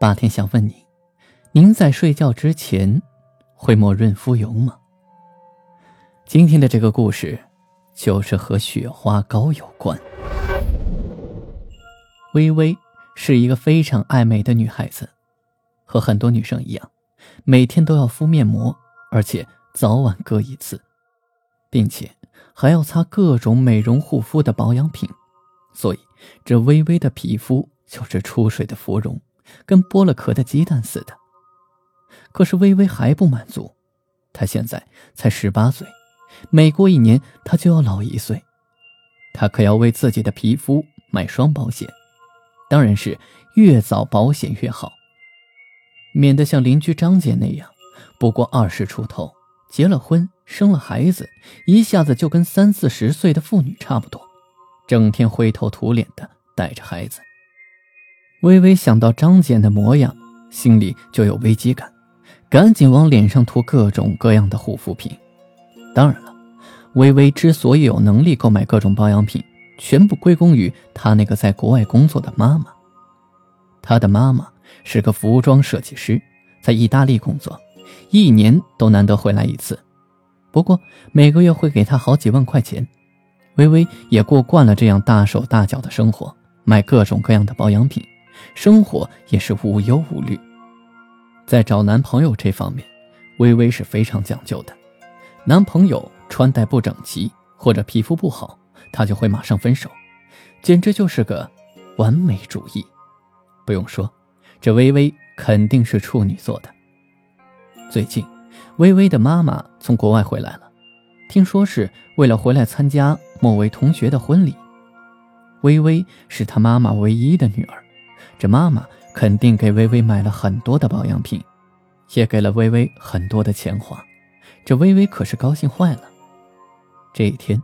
霸天想问你：您在睡觉之前会抹润肤油吗？今天的这个故事就是和雪花膏有关。微微是一个非常爱美的女孩子，和很多女生一样，每天都要敷面膜，而且早晚各一次，并且还要擦各种美容护肤的保养品，所以。这微微的皮肤就是出水的芙蓉，跟剥了壳的鸡蛋似的。可是微微还不满足，她现在才十八岁，每过一年她就要老一岁。她可要为自己的皮肤买双保险，当然是越早保险越好，免得像邻居张姐那样，不过二十出头，结了婚，生了孩子，一下子就跟三四十岁的妇女差不多。整天灰头土脸的带着孩子，微微想到张简的模样，心里就有危机感，赶紧往脸上涂各种各样的护肤品。当然了，微微之所以有能力购买各种保养品，全部归功于她那个在国外工作的妈妈。她的妈妈是个服装设计师，在意大利工作，一年都难得回来一次，不过每个月会给她好几万块钱。微微也过惯了这样大手大脚的生活，买各种各样的保养品，生活也是无忧无虑。在找男朋友这方面，微微是非常讲究的。男朋友穿戴不整齐或者皮肤不好，她就会马上分手，简直就是个完美主义。不用说，这微微肯定是处女座的。最近，微微的妈妈从国外回来了，听说是为了回来参加。某位同学的婚礼，微微是她妈妈唯一的女儿，这妈妈肯定给微微买了很多的保养品，也给了微微很多的钱花，这微微可是高兴坏了。这一天，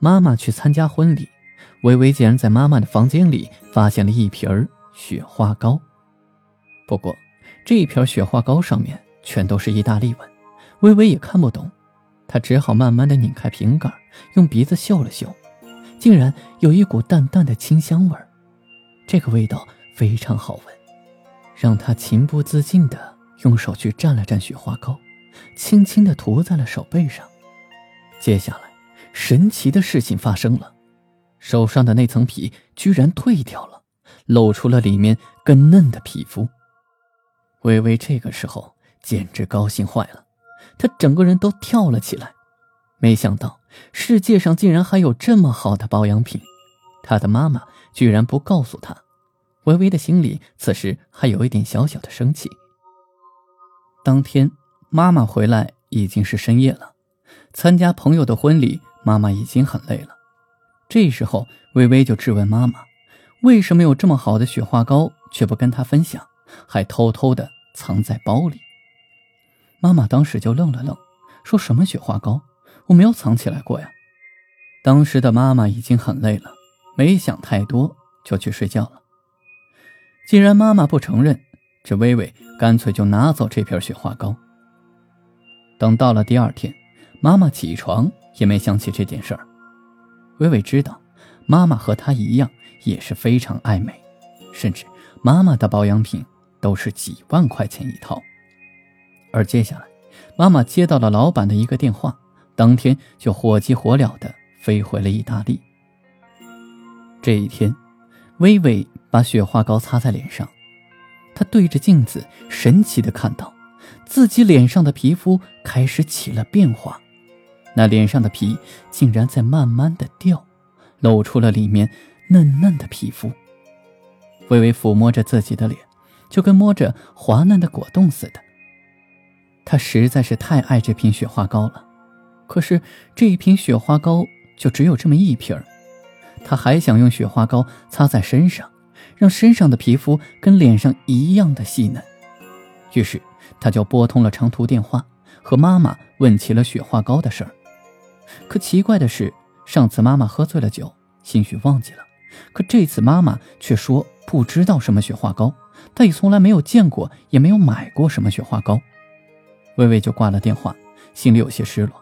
妈妈去参加婚礼，微微竟然在妈妈的房间里发现了一瓶雪花膏。不过，这一瓶雪花膏上面全都是意大利文，微微也看不懂。她只好慢慢的拧开瓶盖，用鼻子嗅了嗅，竟然有一股淡淡的清香味。这个味道非常好闻，让他情不自禁的用手去蘸了蘸雪花膏，轻轻的涂在了手背上。接下来，神奇的事情发生了，手上的那层皮居然褪掉了，露出了里面更嫩的皮肤。微微这个时候简直高兴坏了。他整个人都跳了起来，没想到世界上竟然还有这么好的保养品，他的妈妈居然不告诉他。微微的心里此时还有一点小小的生气。当天妈妈回来已经是深夜了，参加朋友的婚礼，妈妈已经很累了。这时候微微就质问妈妈，为什么有这么好的雪花膏却不跟她分享，还偷偷的藏在包里？妈妈当时就愣了愣，说什么雪花膏，我没有藏起来过呀。当时的妈妈已经很累了，没想太多就去睡觉了。既然妈妈不承认，这微微干脆就拿走这瓶雪花膏。等到了第二天，妈妈起床也没想起这件事儿。微微知道，妈妈和她一样也是非常爱美，甚至妈妈的保养品都是几万块钱一套。而接下来，妈妈接到了老板的一个电话，当天就火急火燎的飞回了意大利。这一天，微微把雪花膏擦在脸上，他对着镜子神奇的看到，自己脸上的皮肤开始起了变化，那脸上的皮竟然在慢慢的掉，露出了里面嫩嫩的皮肤。微微抚摸着自己的脸，就跟摸着滑嫩的果冻似的。他实在是太爱这瓶雪花膏了，可是这一瓶雪花膏就只有这么一瓶儿，他还想用雪花膏擦在身上，让身上的皮肤跟脸上一样的细嫩。于是，他就拨通了长途电话，和妈妈问起了雪花膏的事儿。可奇怪的是，上次妈妈喝醉了酒，兴许忘记了，可这次妈妈却说不知道什么雪花膏，她也从来没有见过，也没有买过什么雪花膏。微微就挂了电话，心里有些失落。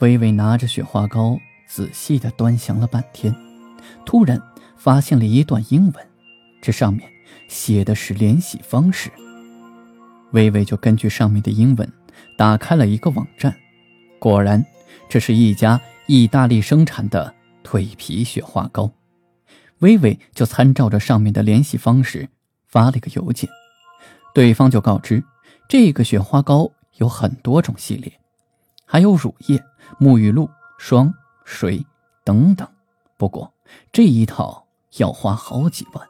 微微拿着雪花膏，仔细地端详了半天，突然发现了一段英文，这上面写的是联系方式。微微就根据上面的英文，打开了一个网站，果然，这是一家意大利生产的蜕皮雪花膏。微微就参照着上面的联系方式发了个邮件，对方就告知，这个雪花膏有很多种系列，还有乳液。沐浴露、霜、水等等，不过这一套要花好几万。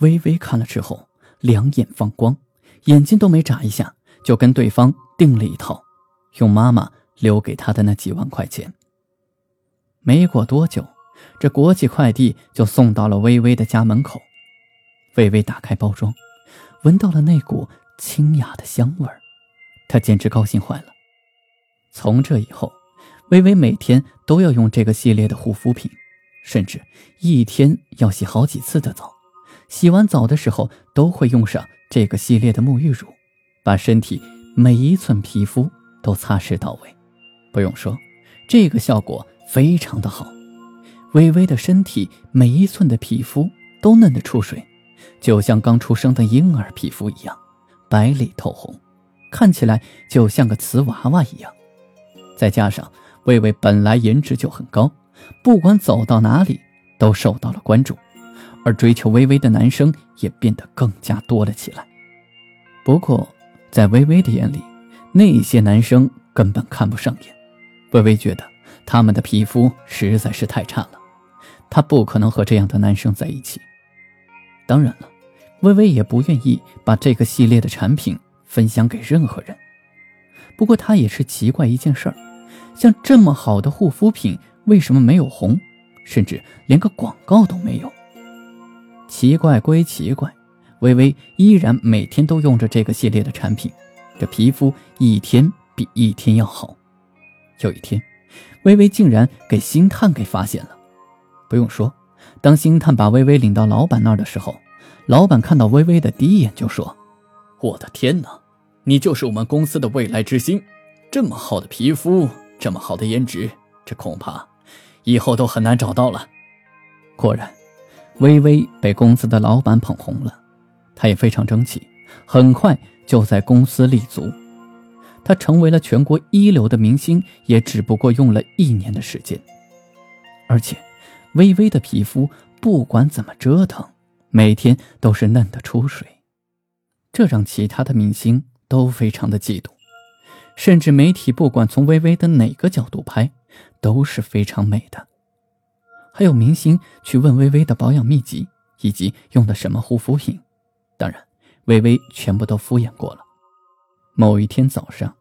微微看了之后，两眼放光，眼睛都没眨一下，就跟对方订了一套，用妈妈留给他的那几万块钱。没过多久，这国际快递就送到了微微的家门口。微微打开包装，闻到了那股清雅的香味儿，她简直高兴坏了。从这以后，微微每天都要用这个系列的护肤品，甚至一天要洗好几次的澡。洗完澡的时候，都会用上这个系列的沐浴乳，把身体每一寸皮肤都擦拭到位。不用说，这个效果非常的好。微微的身体每一寸的皮肤都嫩得出水，就像刚出生的婴儿皮肤一样，白里透红，看起来就像个瓷娃娃一样。再加上微微本来颜值就很高，不管走到哪里都受到了关注，而追求微微的男生也变得更加多了起来。不过，在微微的眼里，那些男生根本看不上眼。微微觉得他们的皮肤实在是太差了，她不可能和这样的男生在一起。当然了，微微也不愿意把这个系列的产品分享给任何人。不过，她也是奇怪一件事儿。像这么好的护肤品，为什么没有红，甚至连个广告都没有？奇怪归奇怪，微微依然每天都用着这个系列的产品，这皮肤一天比一天要好。有一天，微微竟然给星探给发现了。不用说，当星探把微微领到老板那儿的时候，老板看到微微的第一眼就说：“我的天哪，你就是我们公司的未来之星，这么好的皮肤！”这么好的颜值，这恐怕以后都很难找到了。果然，微微被公司的老板捧红了，她也非常争气，很快就在公司立足。她成为了全国一流的明星，也只不过用了一年的时间。而且，微微的皮肤不管怎么折腾，每天都是嫩的出水，这让其他的明星都非常的嫉妒。甚至媒体不管从微微的哪个角度拍，都是非常美的。还有明星去问微微的保养秘籍以及用的什么护肤品，当然，微微全部都敷衍过了。某一天早上，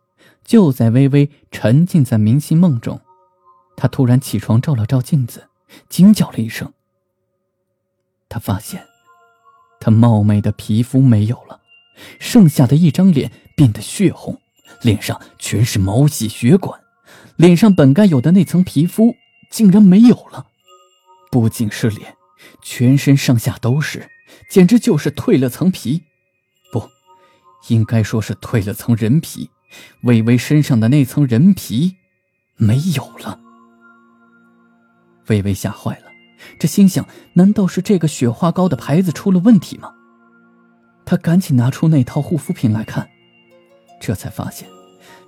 就在微微沉浸在明星梦中，她突然起床照了照镜子，惊叫了一声。她发现，她貌美的皮肤没有了，剩下的一张脸变得血红。脸上全是毛细血管，脸上本该有的那层皮肤竟然没有了。不仅是脸，全身上下都是，简直就是蜕了层皮。不，应该说是蜕了层人皮。微微身上的那层人皮没有了。微微吓坏了，这心想：难道是这个雪花膏的牌子出了问题吗？他赶紧拿出那套护肤品来看。这才发现，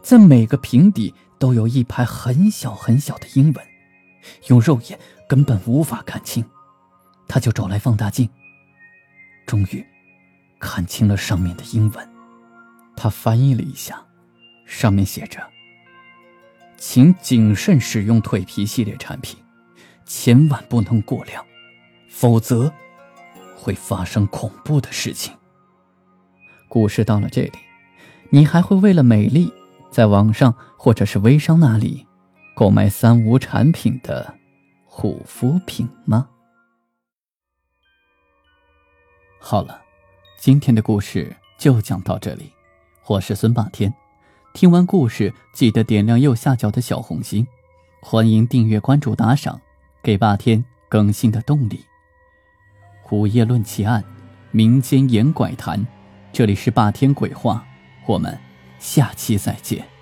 在每个瓶底都有一排很小很小的英文，用肉眼根本无法看清。他就找来放大镜，终于看清了上面的英文。他翻译了一下，上面写着：“请谨慎使用蜕皮系列产品，千万不能过量，否则会发生恐怖的事情。”故事到了这里。你还会为了美丽，在网上或者是微商那里购买三无产品的护肤品吗？好了，今天的故事就讲到这里。我是孙霸天，听完故事记得点亮右下角的小红心，欢迎订阅、关注、打赏，给霸天更新的动力。午夜论奇案，民间言怪谈，这里是霸天鬼话，我们下期再见。